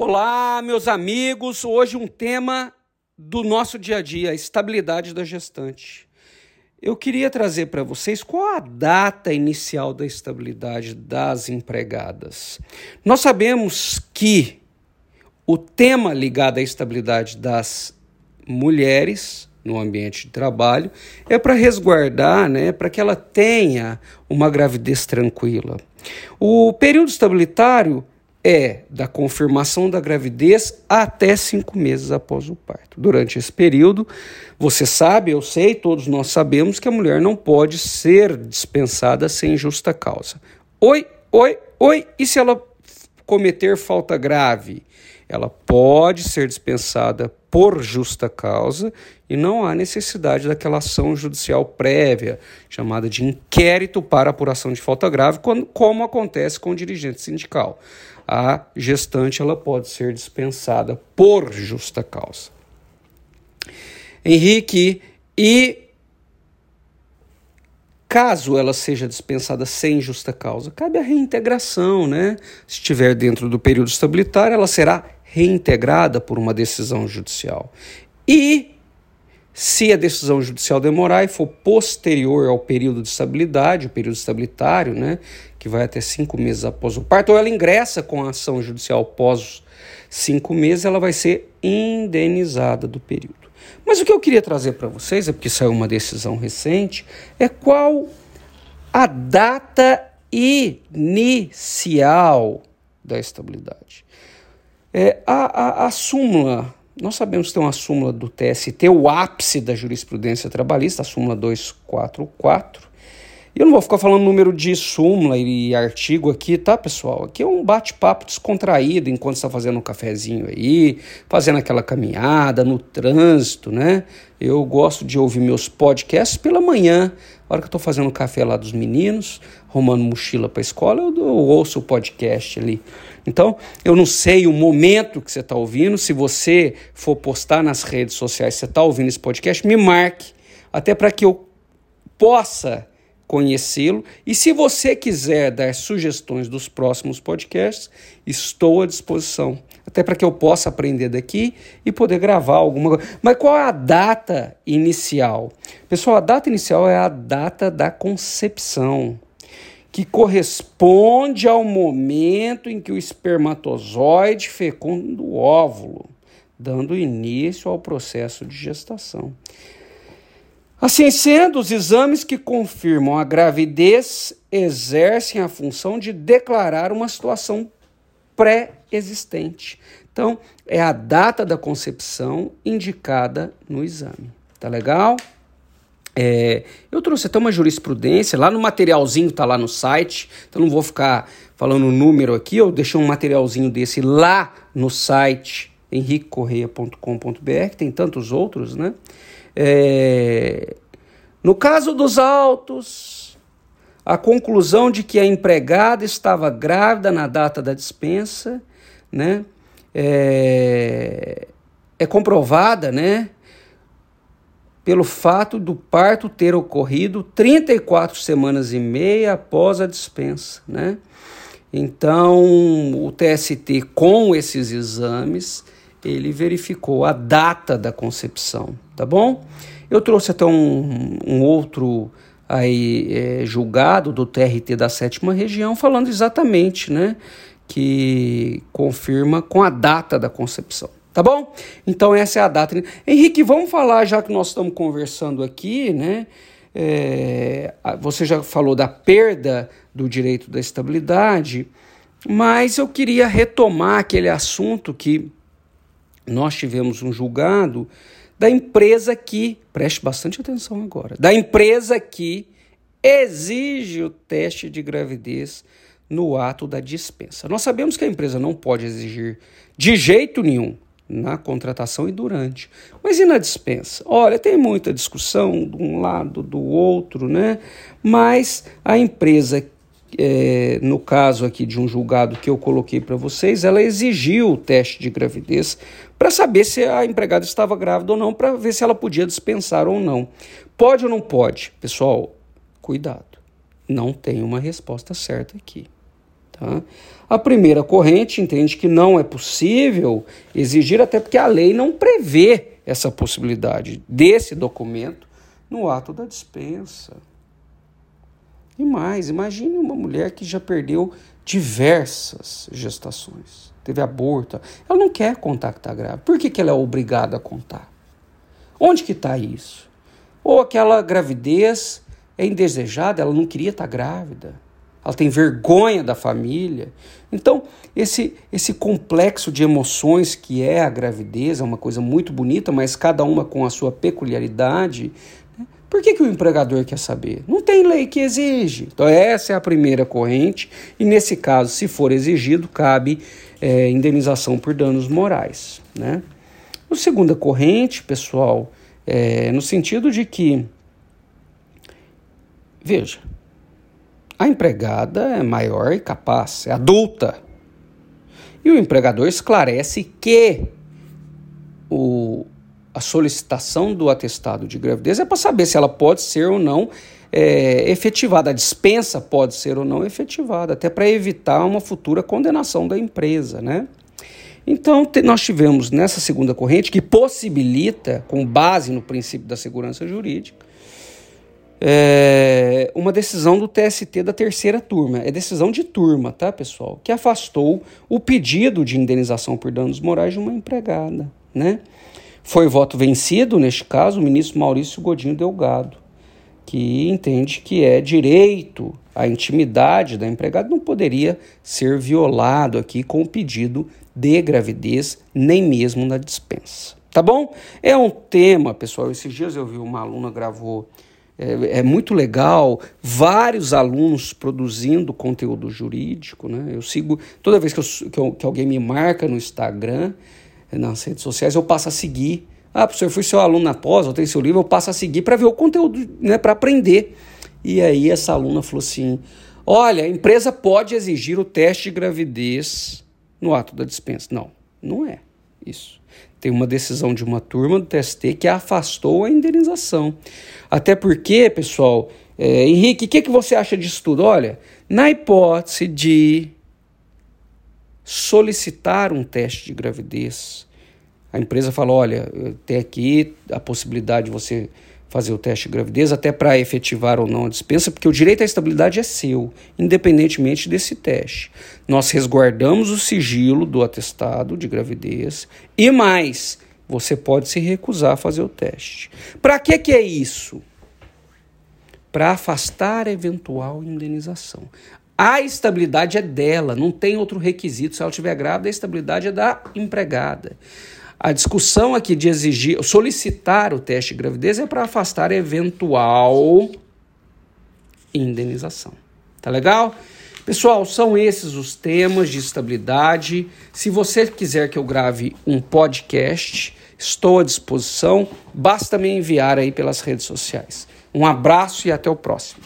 Olá, meus amigos. Hoje um tema do nosso dia a dia, a estabilidade da gestante. Eu queria trazer para vocês qual a data inicial da estabilidade das empregadas. Nós sabemos que o tema ligado à estabilidade das mulheres no ambiente de trabalho é para resguardar, né, para que ela tenha uma gravidez tranquila. O período estabilitário é da confirmação da gravidez até cinco meses após o parto. Durante esse período, você sabe, eu sei, todos nós sabemos que a mulher não pode ser dispensada sem justa causa. Oi, oi, oi, e se ela cometer falta grave? Ela pode ser dispensada por justa causa e não há necessidade daquela ação judicial prévia, chamada de inquérito para apuração de falta grave, como acontece com o dirigente sindical a gestante ela pode ser dispensada por justa causa. Henrique, e caso ela seja dispensada sem justa causa, cabe a reintegração, né? Se estiver dentro do período estabilitário, ela será reintegrada por uma decisão judicial. E se a decisão judicial demorar e for posterior ao período de estabilidade, o período estabilitário, né, que vai até cinco meses após o parto, ou ela ingressa com a ação judicial após cinco meses, ela vai ser indenizada do período. Mas o que eu queria trazer para vocês, é porque saiu uma decisão recente, é qual a data inicial da estabilidade. É, a, a, a súmula, nós sabemos que tem uma súmula do TST, o ápice da jurisprudência trabalhista, a súmula 244, e eu não vou ficar falando número de súmula e artigo aqui, tá, pessoal? Aqui é um bate-papo descontraído enquanto está fazendo um cafezinho aí, fazendo aquela caminhada no trânsito, né? Eu gosto de ouvir meus podcasts pela manhã, na hora que eu estou fazendo o café lá dos meninos, arrumando mochila para a escola, eu, eu ouço o podcast ali. Então, eu não sei o momento que você está ouvindo. Se você for postar nas redes sociais, você está ouvindo esse podcast, me marque, até para que eu possa conhecê-lo. E se você quiser dar sugestões dos próximos podcasts, estou à disposição. Até para que eu possa aprender daqui e poder gravar alguma coisa. Mas qual é a data inicial? Pessoal, a data inicial é a data da concepção, que corresponde ao momento em que o espermatozoide fecunda o óvulo, dando início ao processo de gestação. Assim sendo, os exames que confirmam a gravidez exercem a função de declarar uma situação pré-existente. Então, é a data da concepção indicada no exame. Tá legal? É, eu trouxe até uma jurisprudência, lá no materialzinho, tá lá no site, então não vou ficar falando o número aqui, eu deixei um materialzinho desse lá no site henriquecorreia.com.br, tem tantos outros, né? É, no caso dos autos, a conclusão de que a empregada estava grávida na data da dispensa, né, é, é comprovada, né, pelo fato do parto ter ocorrido 34 semanas e meia após a dispensa, né? Então, o TST com esses exames, ele verificou a data da concepção, tá bom? Eu trouxe até um, um outro aí é, julgado do TRT da sétima região falando exatamente, né, que confirma com a data da concepção. Tá bom? Então essa é a data. Henrique, vamos falar já que nós estamos conversando aqui, né? É, você já falou da perda do direito da estabilidade, mas eu queria retomar aquele assunto que nós tivemos um julgado da empresa que, preste bastante atenção agora, da empresa que exige o teste de gravidez no ato da dispensa. Nós sabemos que a empresa não pode exigir de jeito nenhum na contratação e durante. Mas e na dispensa? Olha, tem muita discussão de um lado, do outro, né? Mas a empresa é, no caso aqui de um julgado que eu coloquei para vocês, ela exigiu o teste de gravidez para saber se a empregada estava grávida ou não, para ver se ela podia dispensar ou não. Pode ou não pode? Pessoal, cuidado. Não tem uma resposta certa aqui. Tá? A primeira corrente entende que não é possível exigir, até porque a lei não prevê essa possibilidade desse documento no ato da dispensa. E mais, imagine uma mulher que já perdeu diversas gestações, teve aborto, ela não quer contar que está grávida. Por que, que ela é obrigada a contar? Onde que está isso? Ou aquela gravidez é indesejada, ela não queria estar tá grávida ela tem vergonha da família. Então, esse, esse complexo de emoções que é a gravidez é uma coisa muito bonita, mas cada uma com a sua peculiaridade. Por que, que o empregador quer saber? Não tem lei que exige. Então, essa é a primeira corrente, e nesse caso, se for exigido, cabe é, indenização por danos morais. Né? A segunda corrente, pessoal, é no sentido de que, veja, a empregada é maior e capaz, é adulta. E o empregador esclarece que a solicitação do atestado de gravidez é para saber se ela pode ser ou não é, efetivada, a dispensa pode ser ou não efetivada, até para evitar uma futura condenação da empresa, né? Então, te, nós tivemos nessa segunda corrente que possibilita, com base no princípio da segurança jurídica, é, uma decisão do TST da terceira turma. É decisão de turma, tá, pessoal? Que afastou o pedido de indenização por danos morais de uma empregada, né? Foi voto vencido, neste caso, o ministro Maurício Godinho Delgado, que entende que é direito à intimidade da empregada, não poderia ser violado aqui com o pedido de gravidez, nem mesmo na dispensa. Tá bom? É um tema, pessoal. Esses dias eu vi uma aluna gravou é, é, muito legal, vários alunos produzindo conteúdo jurídico. Né? Eu sigo, toda vez que, eu, que, eu, que, alguém me marca no Instagram, nas redes sociais, eu passo a seguir. Ah, professor, eu fui seu aluno na pós, eu tenho seu livro, eu passo a seguir para ver o conteúdo, né, para aprender. E aí essa aluna falou assim: olha, a empresa pode exigir o teste de gravidez no ato da dispensa. Não, não é isso. Tem uma decisão de uma turma do TST que afastou a indenização. Até porque, pessoal, é, Henrique, o que, que você acha disso tudo? Olha, na hipótese de solicitar um teste de gravidez, a empresa fala: olha, tem aqui a possibilidade de você fazer o teste de gravidez, até para efetivar ou não a dispensa, porque o direito à estabilidade é seu, independentemente desse teste. Nós resguardamos o sigilo do atestado de gravidez e mais, você pode se recusar a fazer o teste. Para que, que é isso? Para afastar eventual indenização. A estabilidade é dela, não tem outro requisito. Se ela estiver grávida, a estabilidade é da empregada. A discussão aqui de exigir, solicitar o teste de gravidez é para afastar eventual indenização. Tá legal? Pessoal, são esses os temas de estabilidade. Se você quiser que eu grave um podcast, estou à disposição. Basta me enviar aí pelas redes sociais. Um abraço e até o próximo.